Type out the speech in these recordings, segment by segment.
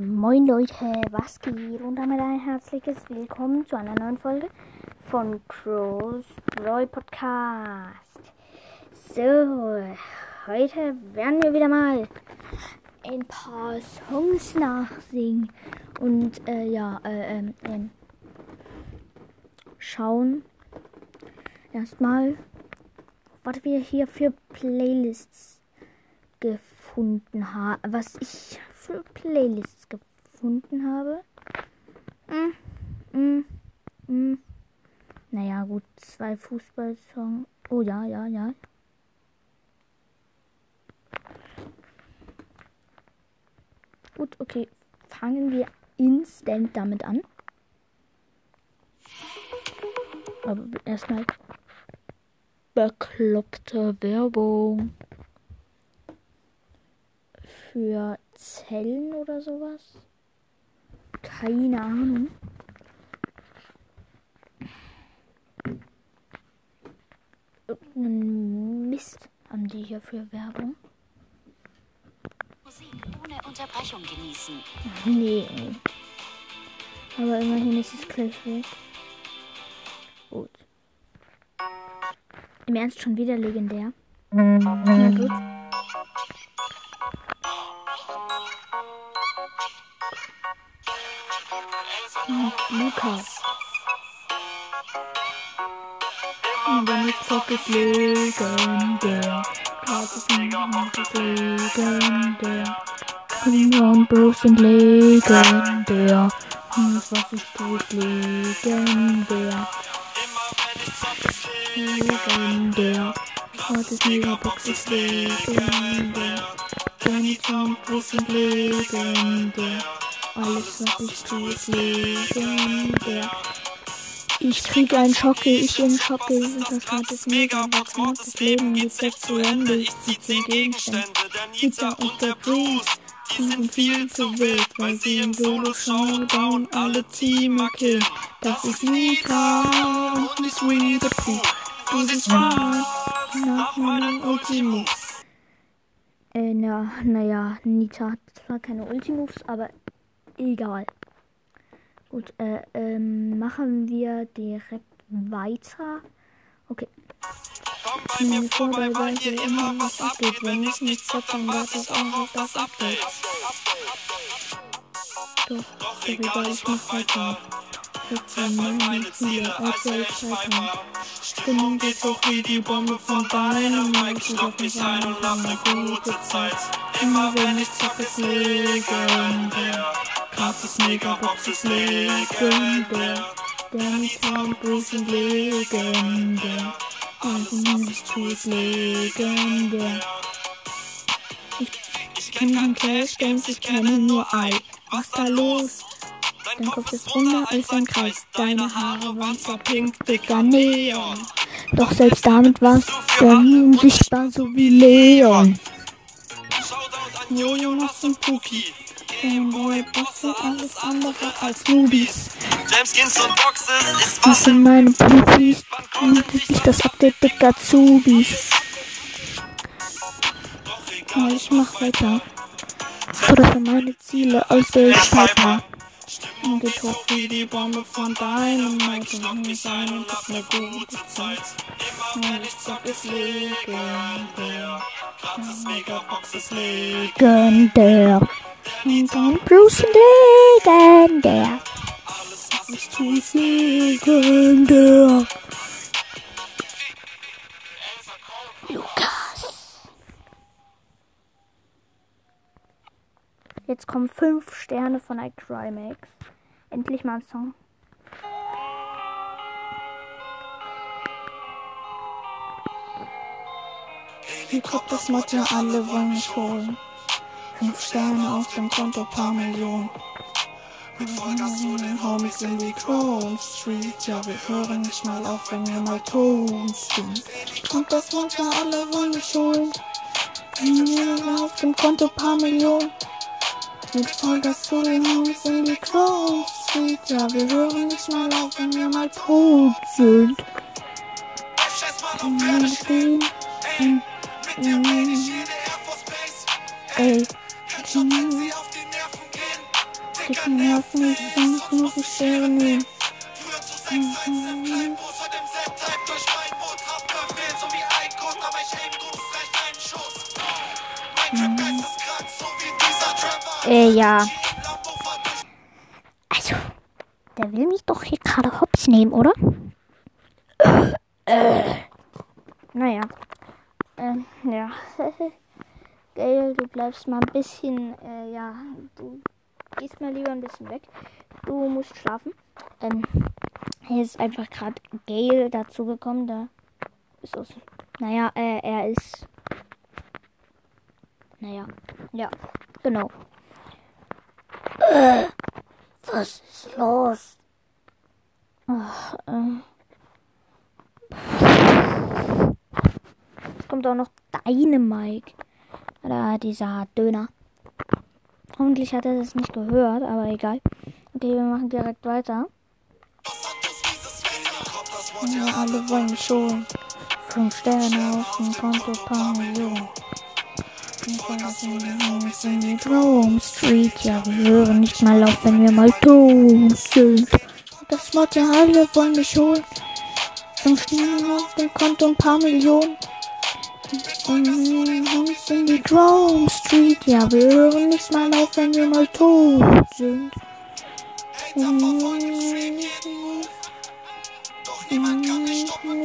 Moin Leute, was geht? Und damit ein herzliches Willkommen zu einer neuen Folge von Crows Brawl Podcast. So, heute werden wir wieder mal ein paar Songs nachsingen und äh, ja, äh, ähm, ähm, schauen erstmal, was wir hier für Playlists gefunden haben, was ich für Playlists gefunden habe. Mm, mm, mm. Naja, gut, zwei Fußballsongs. Oh ja, ja, ja. Gut, okay. Fangen wir instant damit an. Aber erstmal bekloppte Werbung für Zellen oder sowas. Keine Ahnung. Irgendeinen Mist haben die hier für Werbung. Musik ohne Unterbrechung genießen. Nee. Aber immerhin ist es gleich weg. Gut. Im Ernst schon wieder legendär. Na gut. Lukas. Und ich zock, ist legendär. Gott ist legendär. Prima und Bros sind legendär. Und was ich tue, ist legendär. Legendär. Gott ist Megabox ist legendär. Und Bros sind legendär. Alles, was ich tue, ist legendär. Ich krieg einen Schocke, ich in Schocke. Das Gott ist macht das Leben mit sechs zu Ende. Ich zieh zum Gegenstand. Hitler und der Bruce. Die sind viel zu wild, weil sie im Solo Showdown alle Teamer killen. Das ist Mika und Miss Winnie the Pooh. Du bist schwarz nach meinem Ultimoves. Äh, na, naja, Nita hat zwar keine Ultimoves, aber egal. Gut, äh, ähm, machen wir direkt weiter. Okay. Komm bei mir vorbei, weil hier immer was abgeht. Wenn ich nichts hab, dann warte ich auch auf das Update. Doch, doch egal, ich mach weiter. Verfolge meine Ziele, als soll ich scheitern. Stimmung geht hoch wie die Bombe von Dynamite. Ich auf mich ein und hab ne gute Zeit. Immer wenn ich zock, ist legendär. Megabox ist legendär. Danny Town Bruce sind legendär. Also tu ist legendär. Ich kenn kein Clash Games, ich kenne nur Ei. Was da los? Dein Kopf ist runder als ein Kreis. Deine Haare waren zwar pink, dicker Neon. Doch selbst damit warst du unsichtbar, so wie Leon. Jojo, Moss und Puki. Gameboy, Bosse, alles andere als Nubis. Jameskins und Boxes ist Das was sind meine Pupis. Und ich das Update dicker Zubis. Aber ich mach weiter. Oder für meine Ziele als der Piper. Und geht hoch. wie die Bombe von Dynamite. Ich lock mich ein und hab ne gute Zeit. Immer wenn ich zock, ist legendär. Gratis Megabox ist legendär. Und dann Bruce legendär. Alles, was ich Tu ist legendär. Jetzt kommen fünf Sterne von iCrymax. Endlich mal ein Song. Hier kommt das Motto, alle wollen mich holen. Fünf Sterne auf dem Konto, paar Millionen. Mit Vollgas zu den Homies in die Crown Street. Ja, wir hören nicht mal auf, wenn wir mal tot sind. Kommt das manchmal alle wollen mich holen. Millionen auf dem Konto, paar Millionen. Vollgas zu den Homies in die Crown Street. Ja, wir hören nicht mal auf, wenn wir mal tot sind. Ey, mit der meine ich jede Air Force Base. Äh, ja. Also, der will mich doch hier gerade hops nehmen, oder? Naja. Ähm, ja. Gail, du bleibst mal ein bisschen, äh, ja, du gehst mal lieber ein bisschen weg. Du musst schlafen. Ähm, hier ist einfach gerade Gail dazugekommen, da ist es. Naja, äh, er ist. Naja, ja, genau. Äh, was ist los? Ach, äh. Es kommt auch noch deine Mike. Da dieser Döner. Hoffentlich hat er das nicht gehört, aber egal. Okay, wir machen direkt weiter. Ja, alle wollen schon. Fünf Sterne auf dem Konto, paar Millionen. In die Rome Street. Ja, wir hören nicht mal auf, wenn wir mal tot sind. Das Wort ja alle wollen mich holen. Fünf Sterne auf dem Konto, ein paar Millionen. Uns in die Rome Street. Ja, wir hören nicht mal auf, wenn wir mal tot sind.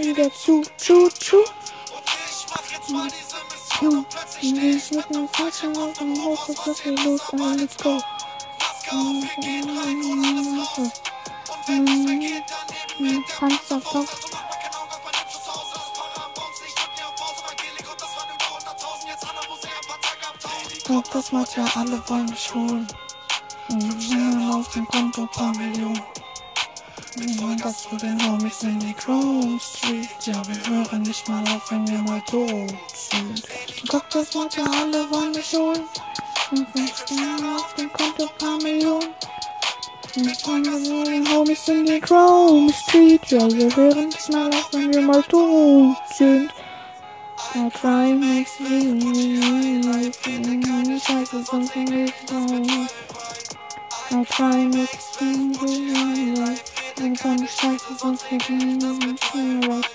Wieder zu, zu, zu. Wir schnippen falschen auf dem ist was hier los, aber let's go. Panzerkopf. Doch das macht ja alle wollen mich holen. Mhm, auf dem Konto paar Millionen. Mhm, das für den Homies in die Chrome Street. Ja, wir hören nicht mal auf, wenn wir mal tot sind. Guck, das macht ja alle wollen mich holen. Und fünf Sterne auf dem Konto paar Millionen. Und den Homies in die Chrome Street. Ja, wir mal auf, wenn wir mal tot sind. I try makes me Scheiße, sonst nicht I try makes me Wenn keine Scheiße, sonst nicht right.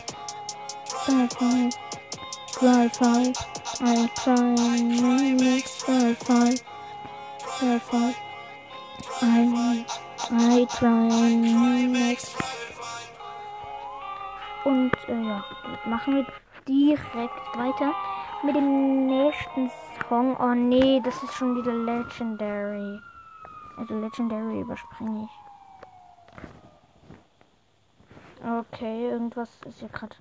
Bad five, five. I try bad five, bad five. I I try makes und äh, ja, machen wir direkt weiter mit dem nächsten Song. Oh nee, das ist schon wieder Legendary. Also Legendary überspringe ich. Okay, irgendwas ist hier gerade.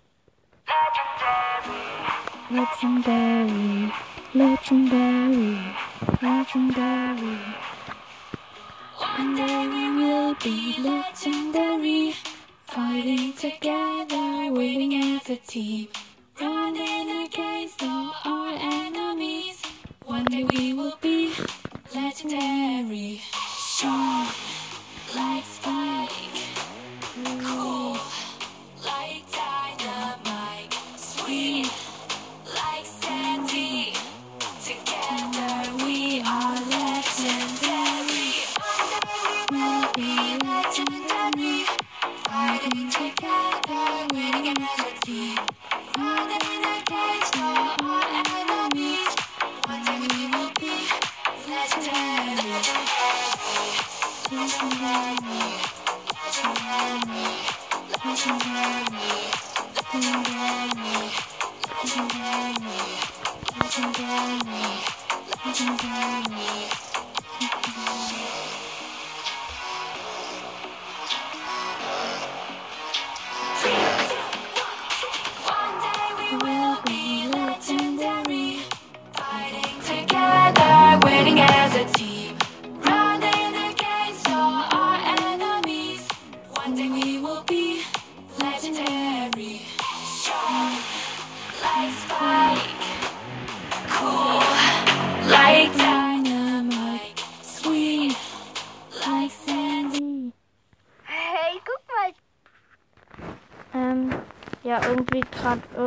Legendary, Legendary, Legendary. One day we will be legendary, fighting together, winning as a team.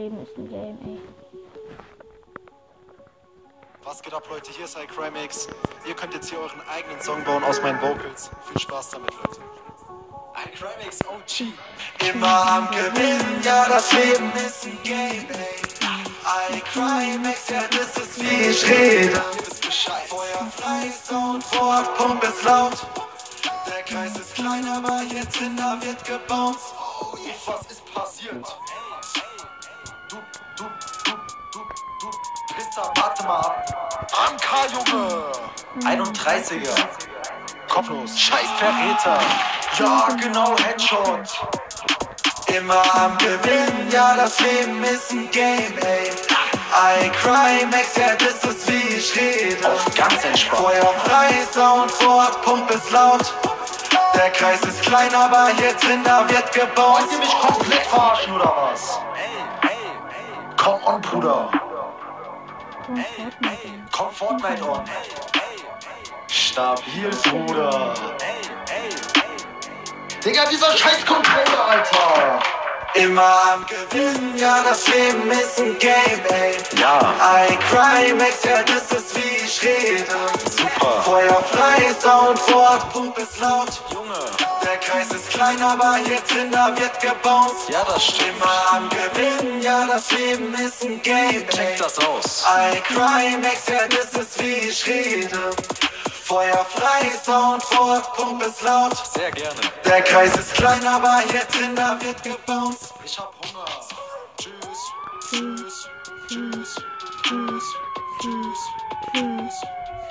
Leben ist ein Game, ey. Was geht ab, Leute? Hier ist iCrimex. Ihr könnt jetzt hier euren eigenen Song bauen aus meinen Vocals. Viel Spaß damit, Leute. iCrimex OG. Immer am Gewinnen, ja, das Leben ist ein Game, ey. iCrimex, ja, das ist wie ich rede. Ihr wisst Bescheid. Feuer frei, Soundboard, Pump ist laut. Der Kreis ist klein, aber jetzt hinter wird gebounced. Oh, was ist passiert? Warte mal ab. Anka, Junge! 31er. Kopflos. Scheiß Verräter. Ja, genau, Headshot. Immer am Gewinnen, ja, das Leben ist ein Game, ey. I cry, Max, ja, das ist wie ich rede. Auf ganz entspannt. Feuer frei, Soundboard, Pump ist laut. Der Kreis ist klein, aber hier drin, da wird gebaut. Wollt ihr mich komplett verarschen, oder was? Komm on, Bruder. Komm Fortnite on. Stabil, Bruder. Digga, dieser scheiß Controller, Alter. Immer am Gewinnen, ja, das Leben ist ein Game, ey. Ja. I cry, Max, ja, das ist wie ich rede. Super. Feuer frei, Soundboard, Pump ist laut. Junge. Der Kreis ist klein, aber hier drin, da wird gebounced. Ja, das stimmt. Immer am Gewinnen, ja, das Leben ist ein Game. Check das aus. I cry, Max, ja, das ist wie ich rede. Feuer frei, Soundboard, Pump ist laut. Sehr gerne. Der Kreis ist klein, aber hier drin, da wird gebounced. Ich hab Hunger. Tschüss. Tschüss, tschüss, tschüss, tschüss,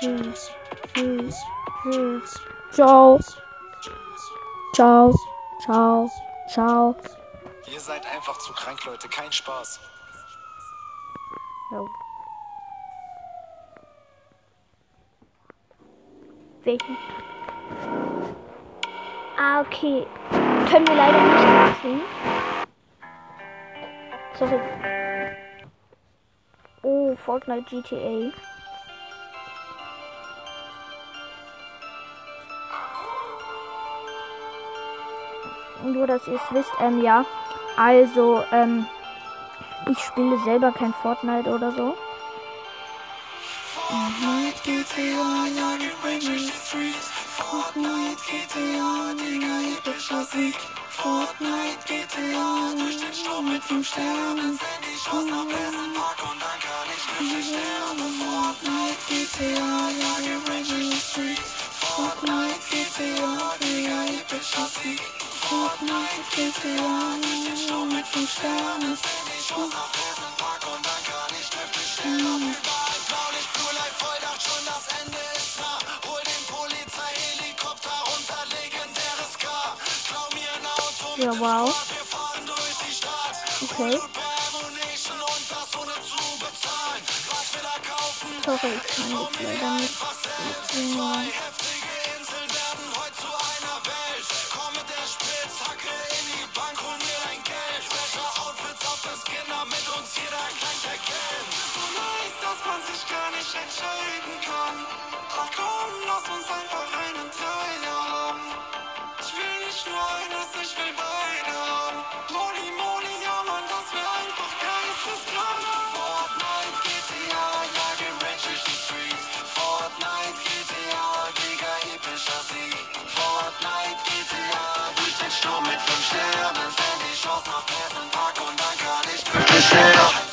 tschüss, tschüss, tschüss, tschüss. Ciao. Ciao. Ciao. Ciao. Ihr seid einfach zu krank, Leute. Kein Spaß. Jo. Welchen? Ah, okay. Können wir leider nicht nachsehen. Sorry. Oh, Fortnite GTA. Nur, dass ihr es wisst, ähm, ja. Also, ähm, ich spiele selber kein Fortnite oder so. Streets. Fortnite. Fortnite GTA, durch den Sturm mit fünf Sternen. Wenn ich aus nach pack und dann kann ich nicht sterben. Fortnite GTA, ja, die Streets. Fortnite GTA, Digga, epischer Sieg. Fortnite Mit Sternen. Wenn ich dann kann ich nicht sterben. Ja, wow. Okay. Sorry, ich kann jetzt leider nicht singen. entscheiden kann. Ach komm, lass uns einfach einen Teil haben. Ich will nicht nur eines, ich will beide haben. Moni, Moni, ja Mann, das wär einfach geisteskrank. Fortnite, GTA, jage Rage durch die Streets. Fortnite, GTA, Digga, epischer Sieg. Fortnite, GTA, durch den Sturm mit fünf Sternen. Send die Chance nach Hessen, Park und dann kann ich wirklich sterben.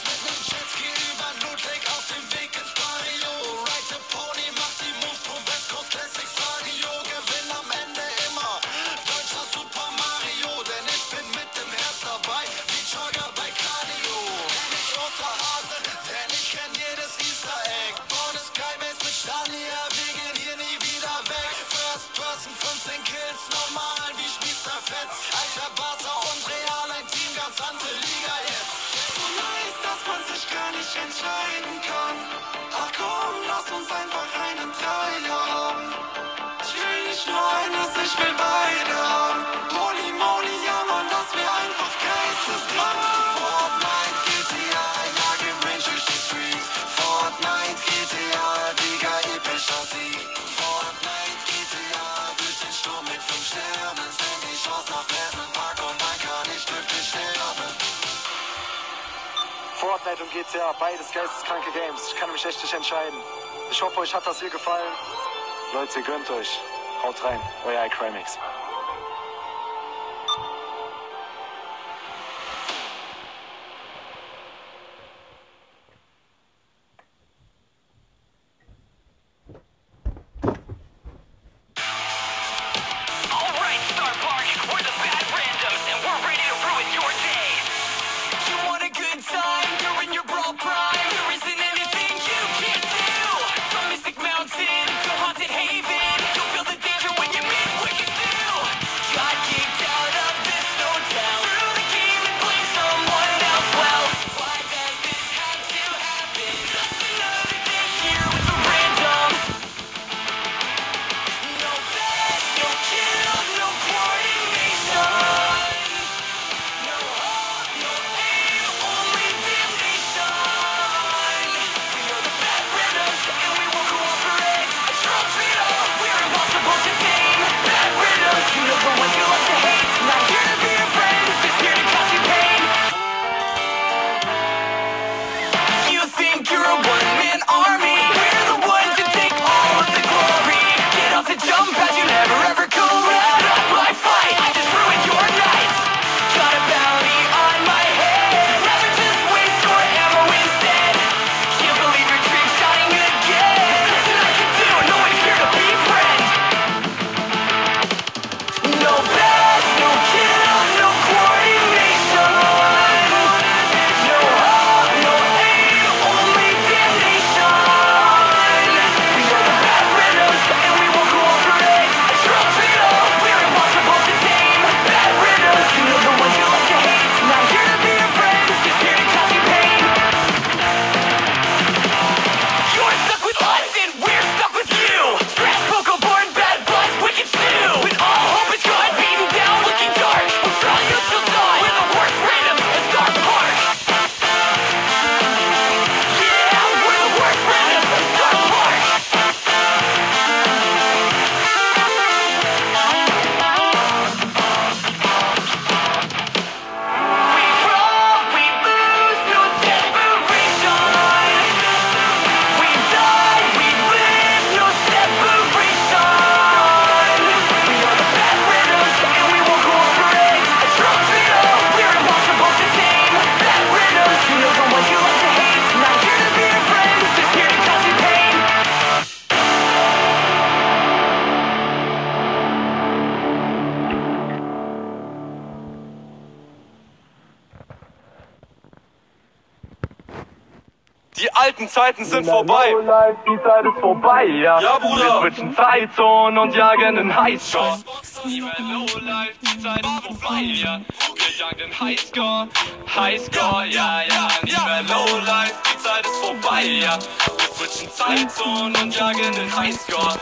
Ich will beide haben. Holy moly, ja man, das wär einfach geisteskrank. Fortnite, GTA, jag im Range durch die Street. Fortnite, GTA, Digga, epischer Sieg. Fortnite, GTA, durch den Sturm mit fünf Sternen. Send ich aus nach Pleasant und dann kann ich glücklich sterben. Fortnite und GTA, beides geisteskranke Games. Ich kann mich echt nicht entscheiden. Ich hoffe, euch hat das hier gefallen. Leute, gönnt euch. Haut rein, euer iCrimix. Die alten Zeiten sind vorbei. Life, die Zeit ist vorbei, ja. Ja, Bruder. Wir switchen Zeitzonen und jagen einen Highscore. Nie mehr Lowlife, die Zeit ist vorbei, ja. Wir jagen den Highscore, Highscore, ja, ja. Nie mehr Lowlife, die Zeit ist vorbei, ja. Wir switchen Zeitzonen und jagen den Highscore.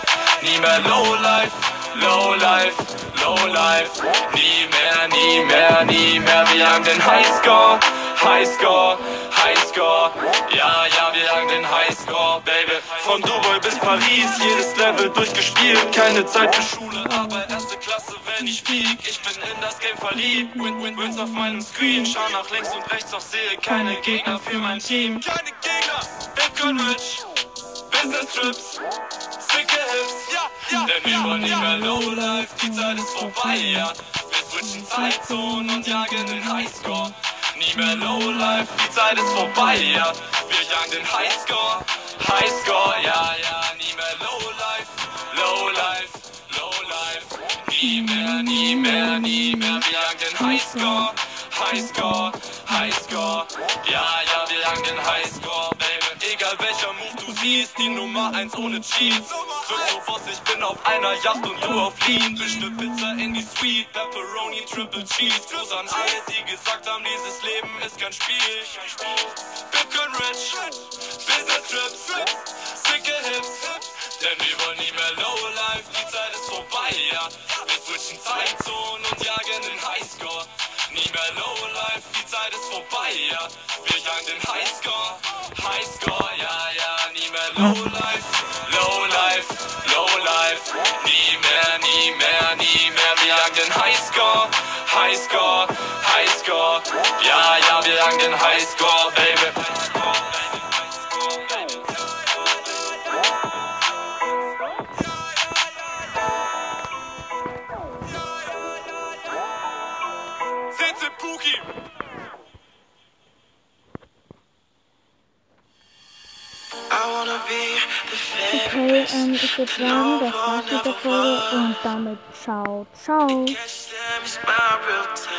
Nie mehr Lowlife, Lowlife, Lowlife. Nie mehr, nie mehr, nie mehr. Wir jagen den Highscore, Highscore, Highscore. Ja, ja, wir jagen den Highscore, Baby. Von Dubai bis Paris, jedes Level durchgespielt. Keine Zeit für Schule, aber erste Klasse, wenn ich flieg. Ich bin in das Game verliebt. Win, win, wins auf meinem Screen. Schau nach links und rechts, doch sehe keine Gegner für mein Team. Keine Gegner, Bitcoin rich. Business Trips, sicke Hips, ja, ja. Denn wir wollen nicht mehr Lowlife, die Zeit ist vorbei, ja. Wir switchen Zeitzonen und jagen den Highscore. Nie mehr Lowlife, die Zeit ist vorbei, ja. Wir jagen den Highscore, Highscore, ja, ja. Nie mehr Lowlife, Lowlife, Lowlife. Nie mehr, nie mehr, nie mehr. Wir jagen den Highscore, Highscore, Highscore. Ja, ja, wir jagen den Highscore, Baby. Egal welcher Move du siehst, die Nummer 1 ohne Cheats. Krypto-Boss, ich bin auf einer Yacht und du auf Lean. Mischte Pizza in die Suite, Pepperoni, Triple Cheese. Gruß an alle, die gesagt haben, dieses Leben ist kein Spiel. Bitcoin rich, Business Trips, sicke Hips. Denn wir wollen nie mehr Lowlife, die Zeit ist vorbei, ja. Wir switchen Zeitzonen und jagen den Highscore. Nie mehr Lowlife, die Zeit ist vorbei, ja. Wir jagen den Highscore, Highscore, ja, ja. Nie mehr Lowlife, Lowlife, Highscore, Highscore. Ja, ja, wir jagen den Highscore, Baby. Sitze Puki. Okay, ähm, ich würde sagen, das war's mit der Folge und damit ciao, ciao. time my real time.